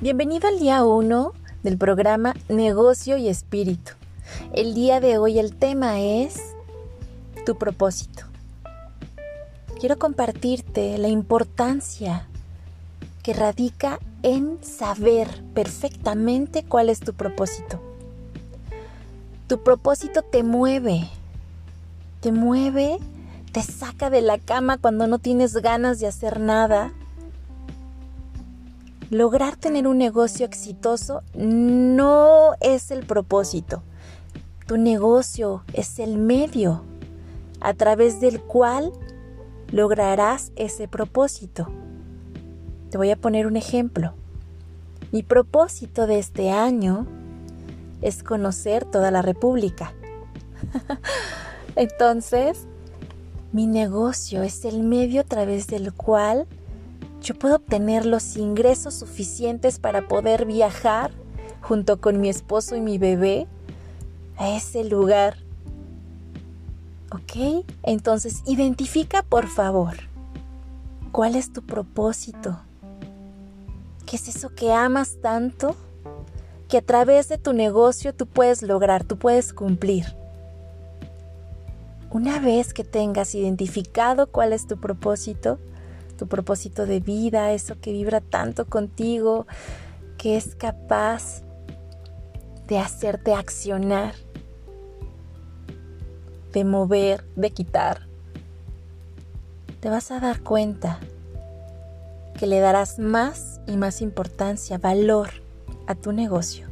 Bienvenido al día 1 del programa Negocio y Espíritu. El día de hoy el tema es tu propósito. Quiero compartirte la importancia que radica en saber perfectamente cuál es tu propósito. Tu propósito te mueve, te mueve, te saca de la cama cuando no tienes ganas de hacer nada lograr tener un negocio exitoso no es el propósito. Tu negocio es el medio a través del cual lograrás ese propósito. Te voy a poner un ejemplo. Mi propósito de este año es conocer toda la República. Entonces, mi negocio es el medio a través del cual yo puedo obtener los ingresos suficientes para poder viajar junto con mi esposo y mi bebé a ese lugar. ¿Ok? Entonces, identifica por favor cuál es tu propósito. ¿Qué es eso que amas tanto? Que a través de tu negocio tú puedes lograr, tú puedes cumplir. Una vez que tengas identificado cuál es tu propósito, tu propósito de vida, eso que vibra tanto contigo, que es capaz de hacerte accionar, de mover, de quitar. Te vas a dar cuenta que le darás más y más importancia, valor a tu negocio.